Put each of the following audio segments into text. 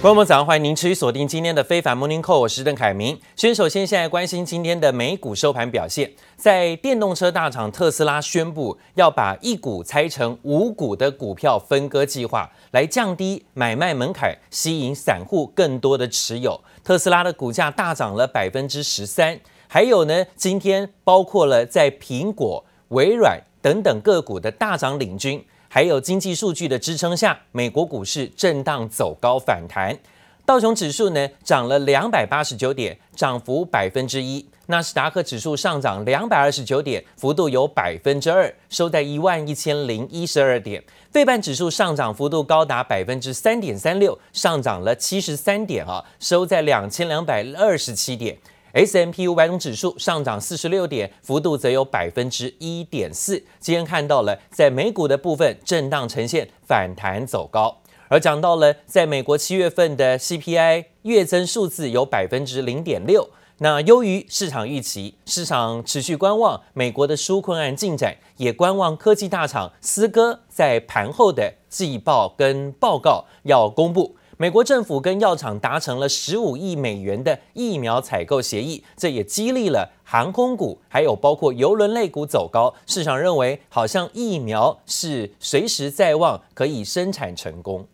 朋友们，早上欢迎您持续锁定今天的非凡 Morning Call，我是邓凯明。先首先现在关心今天的美股收盘表现，在电动车大厂特斯拉宣布要把一股拆成五股的股票分割计划，来降低买卖门槛，吸引散户更多的持有。特斯拉的股价大涨了百分之十三。还有呢，今天包括了在苹果、微软等等个股的大涨领军。还有经济数据的支撑下，美国股市震荡走高反弹，道琼指数呢涨了两百八十九点，涨幅百分之一；纳斯达克指数上涨两百二十九点，幅度有百分之二，收在一万一千零一十二点；费半指数上涨幅度高达百分之三点三六，上涨了七十三点啊，收在两千两百二十七点。S M P 五百种指数上涨四十六点，幅度则有百分之一点四。今天看到了在美股的部分震荡呈现反弹走高，而讲到了在美国七月份的 CPI 月增数字有百分之零点六，那优于市场预期，市场持续观望美国的纾困案进展，也观望科技大厂思哥在盘后的季报跟报告要公布。美国政府跟药厂达成了十五亿美元的疫苗采购协议，这也激励了航空股，还有包括邮轮类股走高。市场认为，好像疫苗是随时在望，可以生产成功。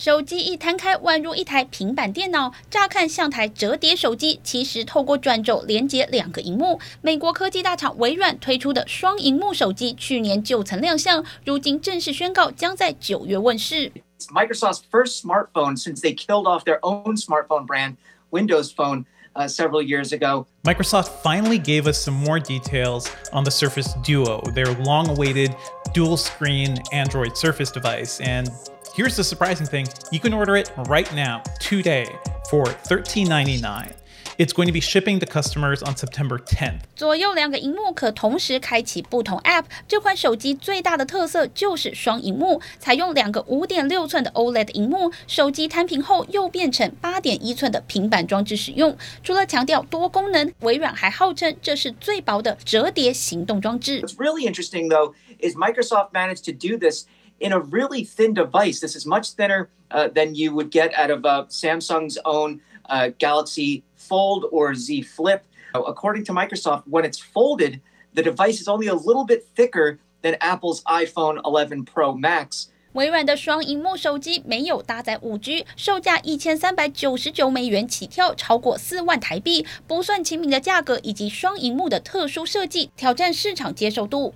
手机一摊开，宛如一台平板电脑，乍看像台折叠手机，其实透过转轴连接两个荧幕。美国科技大厂微软推出的双荧幕手机，去年就曾亮相，如今正式宣告将在九月问世。Microsoft's first smartphone since they killed off their own smartphone brand, Windows Phone, uh, several years ago. Microsoft finally gave us some more details on the Surface Duo, their long-awaited dual-screen Android Surface device, and Here's the surprising thing. You can order it right now, today, for $13.99. It's going to be shipping to customers on September 10th. 左右两个荧幕可同时开启不同 App。这款手机最大的特色就是双荧幕，采用两个五点六寸的 OLED 荧幕，手机摊平后又变成八点一寸的平板装置使用。除了强调多功能，微软还号称这是最薄的折叠行动装置。What's really interesting though is Microsoft managed to do this in a really thin device. This is much thinner uh, than you would get out of uh, Samsung's own uh, Galaxy Fold or Z Flip. According to Microsoft, when it's folded, the device is only a little bit thicker than Apple's iPhone 11 Pro Max. 微软的双萤幕手机没有搭载 5G，售价一千三百九十九美元起跳，超过四万台币，不算亲民的价格以及双萤幕的特殊设计，挑战市场接受度。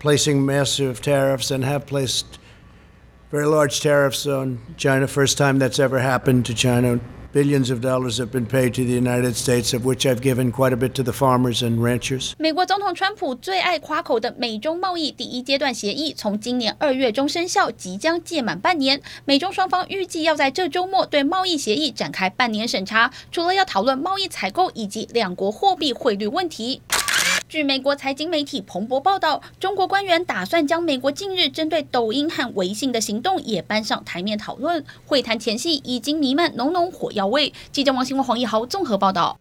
placing massive tariffs and have placed very large tariffs on China. First time that's ever happened to China. Billions of dollars have been paid to the United States, of which I've given quite a bit to the farmers and ranchers. 美国总统川普最爱夸口的美中贸易第一阶段协议，从今年二月中生效，即将届满半年。美中双方预计要在这周末对贸易协议展开半年审查，除了要讨论贸易采购以及两国货币汇率问题。 据美国财经媒体彭博报道，中国官员打算将美国近日针对抖音和微信的行动也搬上台面讨论。会谈前夕已经弥漫浓浓火药味。记者王新文、黄奕豪综合报道。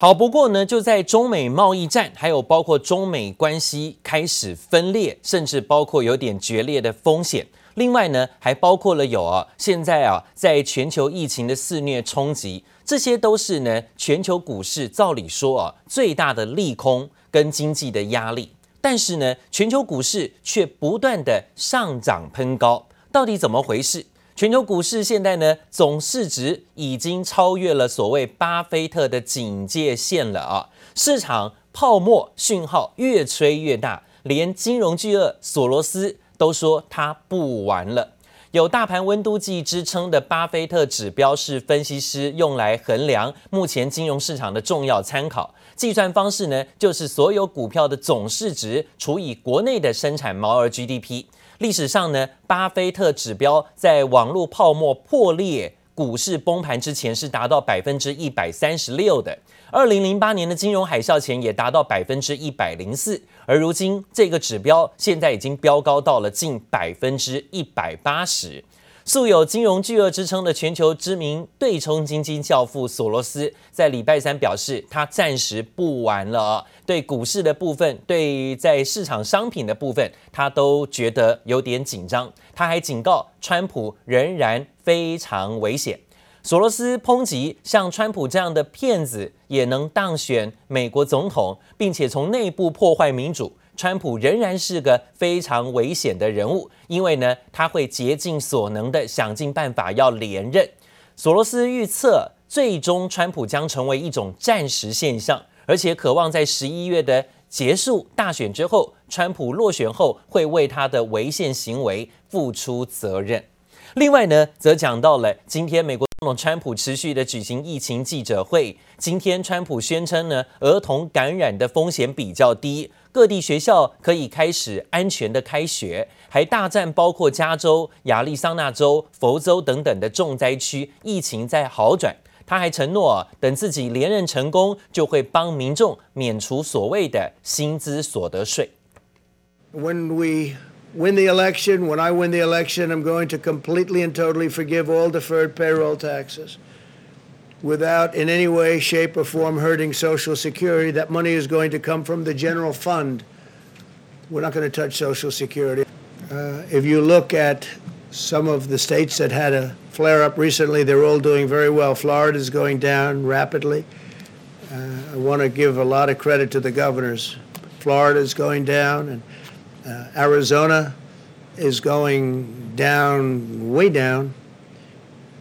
好，不过呢，就在中美贸易战，还有包括中美关系开始分裂，甚至包括有点决裂的风险。另外呢，还包括了有啊，现在啊，在全球疫情的肆虐冲击。这些都是呢，全球股市照理说啊，最大的利空跟经济的压力，但是呢，全球股市却不断的上涨喷高，到底怎么回事？全球股市现在呢，总市值已经超越了所谓巴菲特的警戒线了啊，市场泡沫讯号越吹越大，连金融巨鳄索罗斯都说他不玩了。有大盘温度计之称的巴菲特指标是分析师用来衡量目前金融市场的重要参考。计算方式呢，就是所有股票的总市值除以国内的生产毛额 GDP。历史上呢，巴菲特指标在网络泡沫破裂、股市崩盘之前是达到百分之一百三十六的。二零零八年的金融海啸前也达到百分之一百零四，而如今这个指标现在已经飙高到了近百分之一百八十。素有金融巨鳄之称的全球知名对冲基金教父索罗斯，在礼拜三表示，他暂时不玩了。对股市的部分，对在市场商品的部分，他都觉得有点紧张。他还警告，川普仍然非常危险。索罗斯抨击像川普这样的骗子也能当选美国总统，并且从内部破坏民主。川普仍然是个非常危险的人物，因为呢，他会竭尽所能的想尽办法要连任。索罗斯预测，最终川普将成为一种暂时现象，而且渴望在十一月的结束大选之后，川普落选后会为他的违宪行为付出责任。另外呢，则讲到了今天美国。川普持续的举行疫情记者会。今天，川普宣称呢，儿童感染的风险比较低，各地学校可以开始安全的开学，还大赞包括加州、亚利桑那州、佛州等等的重灾区疫情在好转。他还承诺，等自己连任成功，就会帮民众免除所谓的薪资所得税。When we win the election, when I win the election, I'm going to completely and totally forgive all deferred payroll taxes without in any way, shape, or form hurting Social Security. That money is going to come from the general fund. We're not going to touch Social Security. Uh, if you look at some of the states that had a flare up recently, they're all doing very well. Florida is going down rapidly. Uh, I want to give a lot of credit to the governors. Florida is going down, and uh, Arizona is going down, way down.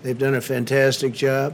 They've done a fantastic job.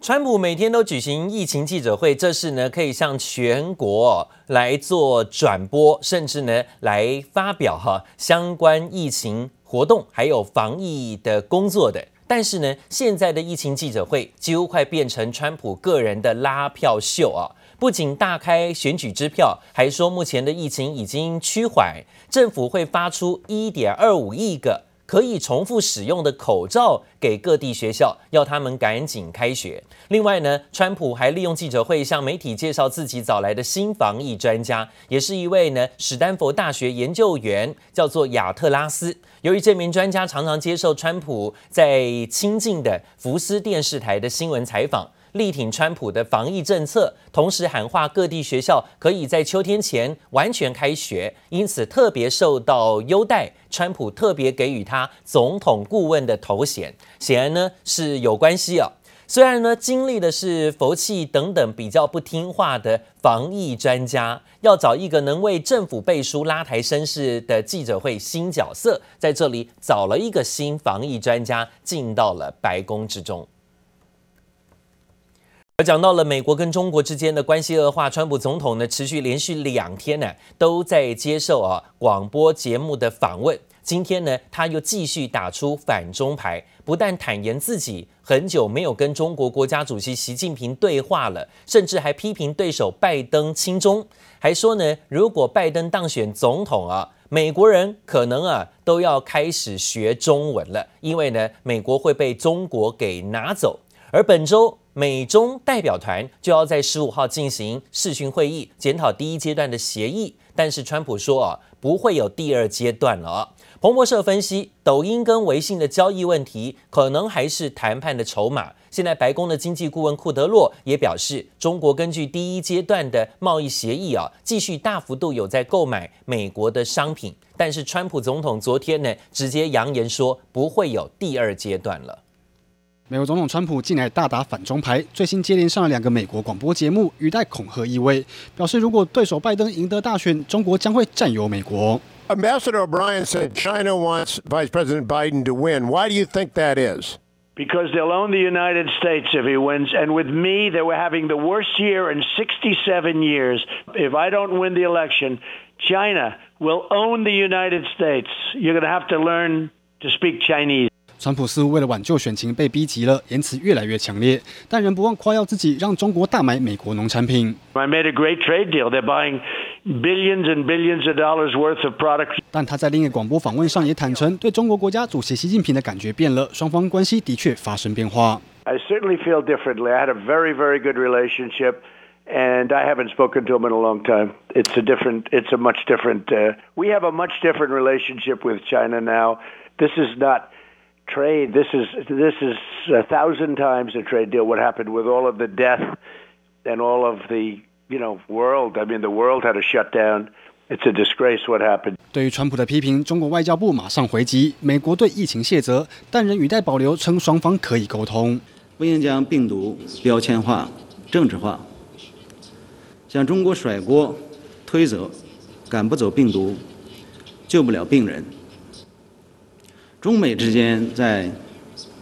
川普每天都举行疫情记者会，这是呢可以向全国来做转播，甚至呢来发表哈相关疫情活动还有防疫的工作的。但是呢，现在的疫情记者会几乎快变成川普个人的拉票秀啊！不仅大开选举支票，还说目前的疫情已经趋缓，政府会发出一点二五亿个可以重复使用的口罩给各地学校，要他们赶紧开学。另外呢，川普还利用记者会向媒体介绍自己找来的新防疫专家，也是一位呢史丹佛大学研究员，叫做亚特拉斯。由于这名专家常常接受川普在亲近的福斯电视台的新闻采访。力挺川普的防疫政策，同时喊话各地学校可以在秋天前完全开学，因此特别受到优待。川普特别给予他总统顾问的头衔，显然呢是有关系啊。虽然呢经历的是佛系等等比较不听话的防疫专家，要找一个能为政府背书、拉抬声势的记者会新角色，在这里找了一个新防疫专家进到了白宫之中。而讲到了美国跟中国之间的关系恶化，川普总统呢持续连续两天呢都在接受啊广播节目的访问。今天呢他又继续打出反中牌，不但坦言自己很久没有跟中国国家主席习近平对话了，甚至还批评对手拜登亲中，还说呢如果拜登当选总统啊，美国人可能啊都要开始学中文了，因为呢美国会被中国给拿走。而本周。美中代表团就要在十五号进行视讯会议，检讨第一阶段的协议。但是川普说啊，不会有第二阶段了。彭博社分析，抖音跟微信的交易问题可能还是谈判的筹码。现在白宫的经济顾问库德洛也表示，中国根据第一阶段的贸易协议啊，继续大幅度有在购买美国的商品。但是川普总统昨天呢，直接扬言说不会有第二阶段了。美国总统川普近来大打反中牌，最新接连上了两个美国广播节目，语带恐吓意味，表示如果对手拜登赢得大选，中国将会占有美国。Ambassador O'Brien said China wants Vice President Biden to win. Why do you think that is? Because they'll own the United States if he wins. And with me, they were having the worst year in 67 years. If I don't win the election, China will own the United States. You're going to have to learn to speak Chinese. 川普似乎为了挽救选情被逼急了，言辞越来越强烈，但仍不忘夸耀自己让中国大买美国农产品。I made a great trade deal. They're buying billions and billions of dollars worth of products. 但他在另一个广播访问上也坦承，对中国国家主席习近平的感觉变了，双方关系的确发生变化。I certainly feel differently. I had a very, very good relationship. and I haven't spoken to him in a long time. It's a different, it's a much different, uh, we have a much different relationship with China now. This is not trade. This is, this is a thousand times a trade deal. What happened with all of the death and all of the, you know, world. I mean, the world had to shut down. It's a disgrace what happened. 对于川普的批评，中国外交部马上回击，美国对疫情卸责，但仍语带保留，称双方可以沟通。不应将病毒标签化、政治化。向中国甩锅、推责，赶不走病毒，救不了病人。中美之间在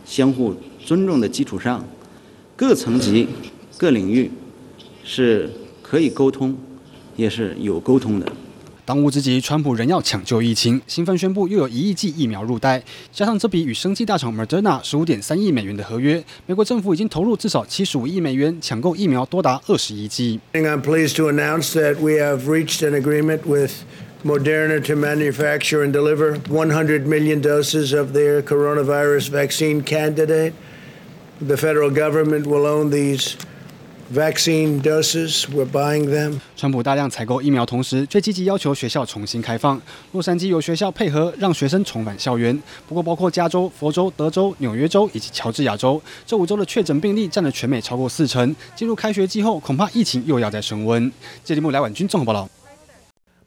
相互尊重的基础上，各层级、各领域是可以沟通，也是有沟通的。当务之急，川普仍要抢救疫情，兴奋宣布又有一亿剂疫苗入袋，加上这笔与生技大厂 Moderna 十五点三亿美元的合约，美国政府已经投入至少七十五亿美元抢购疫苗，多达二十亿剂。I'm pleased to announce that we have reached an agreement with Moderna to manufacture and deliver 100 million doses of their coronavirus vaccine candidate. The federal government will own these. Vaccine doses, we're buying them. 川普大量采购疫苗，同时却积极要求学校重新开放。洛杉矶有学校配合，让学生重返校园。不过，包括加州、佛州、德州、纽约州以及乔治亚州，这五州的确诊病例占了全美超过四成。进入开学季后，恐怕疫情又要再升温。这节目来婉君综合报道。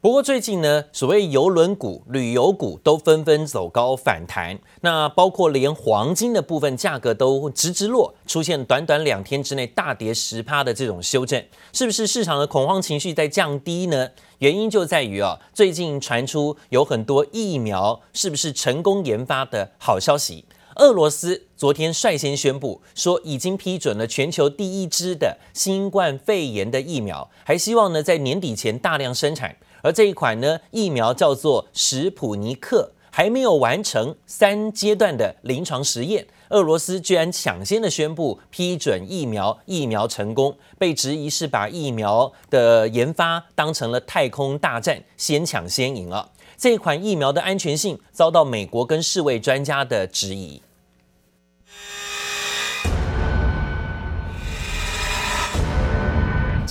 不过最近呢，所谓邮轮股、旅游股都纷纷走高反弹，那包括连黄金的部分价格都直直落，出现短短两天之内大跌十趴的这种修正，是不是市场的恐慌情绪在降低呢？原因就在于啊，最近传出有很多疫苗是不是成功研发的好消息。俄罗斯昨天率先宣布说，已经批准了全球第一支的新冠肺炎的疫苗，还希望呢在年底前大量生产。而这一款呢疫苗叫做史普尼克，还没有完成三阶段的临床实验，俄罗斯居然抢先的宣布批准疫苗，疫苗成功，被质疑是把疫苗的研发当成了太空大战，先抢先赢了。这款疫苗的安全性遭到美国跟世卫专家的质疑。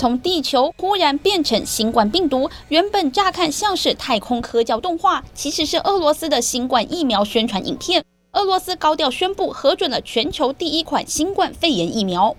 从地球忽然变成新冠病毒，原本乍看像是太空科教动画，其实是俄罗斯的新冠疫苗宣传影片。俄罗斯高调宣布核准了全球第一款新冠肺炎疫苗。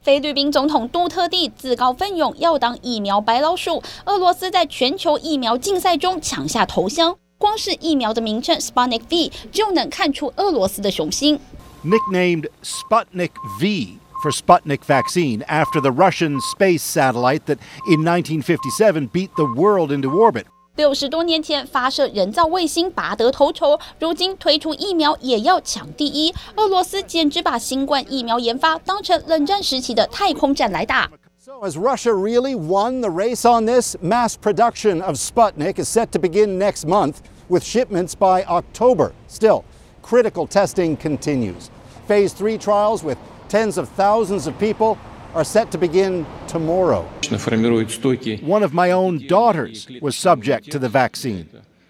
菲律宾总统杜特地自告奋勇要当疫苗白老鼠，俄罗斯在全球疫苗竞赛中抢下头香。光是疫苗的名称 Sputnik V 就能看出俄罗斯的雄心。Nicknamed Sputnik V for Sputnik vaccine after the Russian space satellite that in 1957 beat the world into orbit. 六十多年前发射人造卫星拔得头筹，如今推出疫苗也要抢第一。俄罗斯简直把新冠疫苗研发当成冷战时期的太空战来打。So has Russia really won the race on this? Mass production of Sputnik is set to begin next month, with shipments by October. Still, critical testing continues. Phase three trials with tens of thousands of people are set to begin tomorrow. One of my own daughters was subject to the vaccine.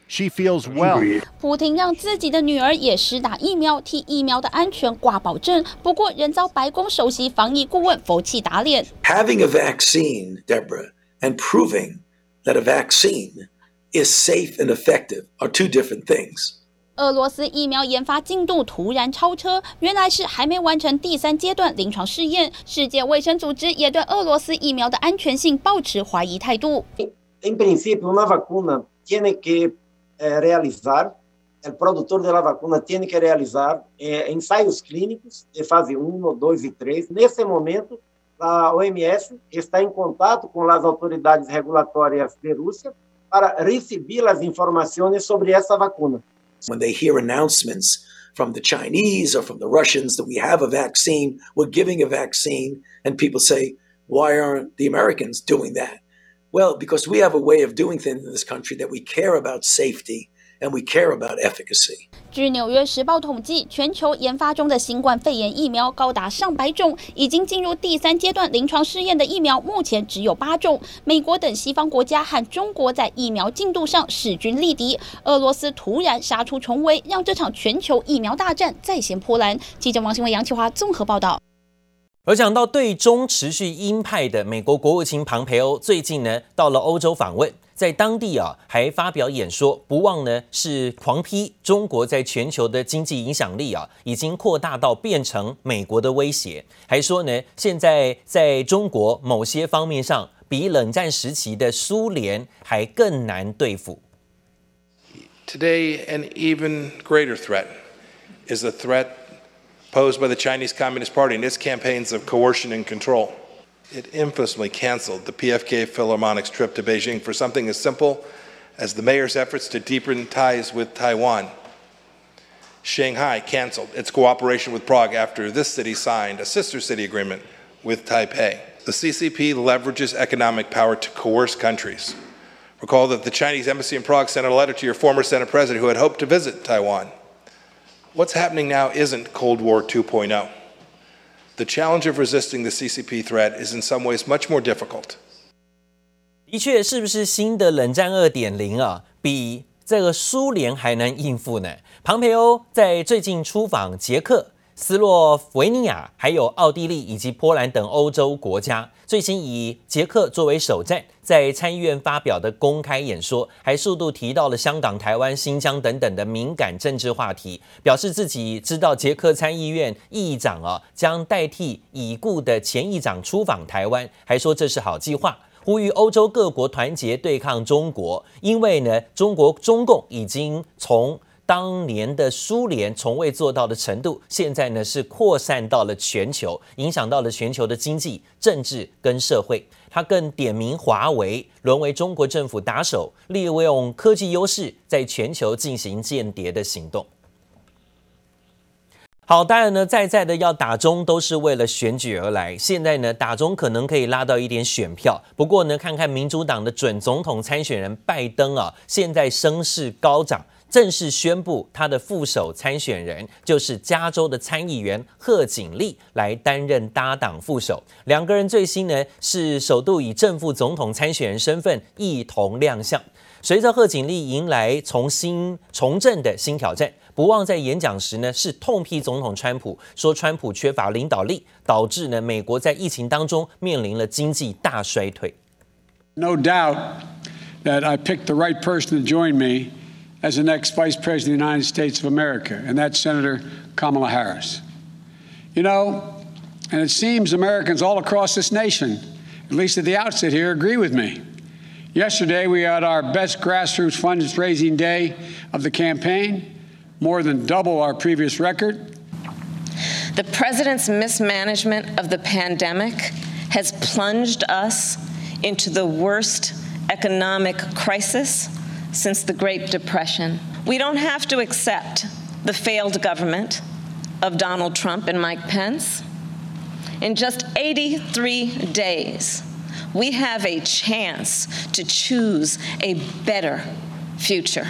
She feels well. 普丁让自己的女儿也施打疫苗，替疫苗的安全挂保证。不过，仍遭白宫首席防疫顾问佛气打脸。Having a vaccine, Deborah, and proving that a vaccine is safe and effective are two different things. 俄罗斯疫苗研发进度突然超车，原来是还没完成第三阶段临床试验。世界卫生组织也对俄罗斯疫苗的安全性抱持怀疑态度。En principio, una vacuna tiene que realizar, el productor de la vacuna tiene que realizar ensayos clínicos de fase 1, 2 y 3. Nesse momento, a OMS está en contacto con las autoridades regulatorias de Rusia para recibir las informaciones sobre esa vacuna. When they hear announcements from the Chinese or from the Russians that we have a vaccine, we're giving a vaccine, and people say, why aren't the Americans doing that? Well, because we have a way of doing things in this country that we care about safety and we care about efficacy. 据《纽约时报》统计，全球研发中的新冠肺炎疫苗高达上百种，已经进入第三阶段临床试验的疫苗目前只有八种。美国等西方国家和中国在疫苗进度上势均力敌，俄罗斯突然杀出重围，让这场全球疫苗大战再现波澜。记者王新伟、杨启华综合报道。而讲到对中持续鹰派的美国国务卿庞培欧，最近呢到了欧洲访问。在当地啊，还发表演说，不忘呢是狂批中国在全球的经济影响力啊，已经扩大到变成美国的威胁，还说呢，现在在中国某些方面上，比冷战时期的苏联还更难对付。Today, an even greater threat is the threat posed by the Chinese Communist Party and its campaigns of coercion and control. It infamously canceled the PFK Philharmonic's trip to Beijing for something as simple as the mayor's efforts to deepen ties with Taiwan. Shanghai canceled its cooperation with Prague after this city signed a sister city agreement with Taipei. The CCP leverages economic power to coerce countries. Recall that the Chinese embassy in Prague sent a letter to your former Senate president who had hoped to visit Taiwan. What's happening now isn't Cold War 2.0. The challenge of resisting the CCP threat is in some ways much more difficult. 的确，是不是新的冷战二点零啊，比这个苏联还能应付呢？庞培欧在最近出访捷克。斯洛维尼亚、还有奥地利以及波兰等欧洲国家，最新以捷克作为首站，在参议院发表的公开演说，还数度提到了香港、台湾、新疆等等的敏感政治话题，表示自己知道捷克参议院议长啊将代替已故的前议长出访台湾，还说这是好计划，呼吁欧洲各国团结对抗中国，因为呢，中国中共已经从。当年的苏联从未做到的程度，现在呢是扩散到了全球，影响到了全球的经济、政治跟社会。他更点名华为沦为中国政府打手，利用科技优势在全球进行间谍的行动。好，当然呢，在在的要打中都是为了选举而来。现在呢，打中可能可以拉到一点选票，不过呢，看看民主党的准总统参选人拜登啊，现在声势高涨。正式宣布，他的副手参选人就是加州的参议员贺锦丽来担任搭档副手。两个人最新呢是首度以正副总统参选人身份一同亮相。随着贺锦丽迎来重新从政的新挑战，不忘在演讲时呢是痛批总统川普，说川普缺乏领导力，导致呢美国在疫情当中面临了经济大衰退。No doubt that I picked the right person to join me. As the next Vice President of the United States of America, and that's Senator Kamala Harris. You know, and it seems Americans all across this nation, at least at the outset here, agree with me. Yesterday, we had our best grassroots fundraising day of the campaign, more than double our previous record. The president's mismanagement of the pandemic has plunged us into the worst economic crisis since the Great Depression. We don't have to accept the failed government of Donald Trump and Mike Pence. In just 83 days, we have a chance to choose a better future.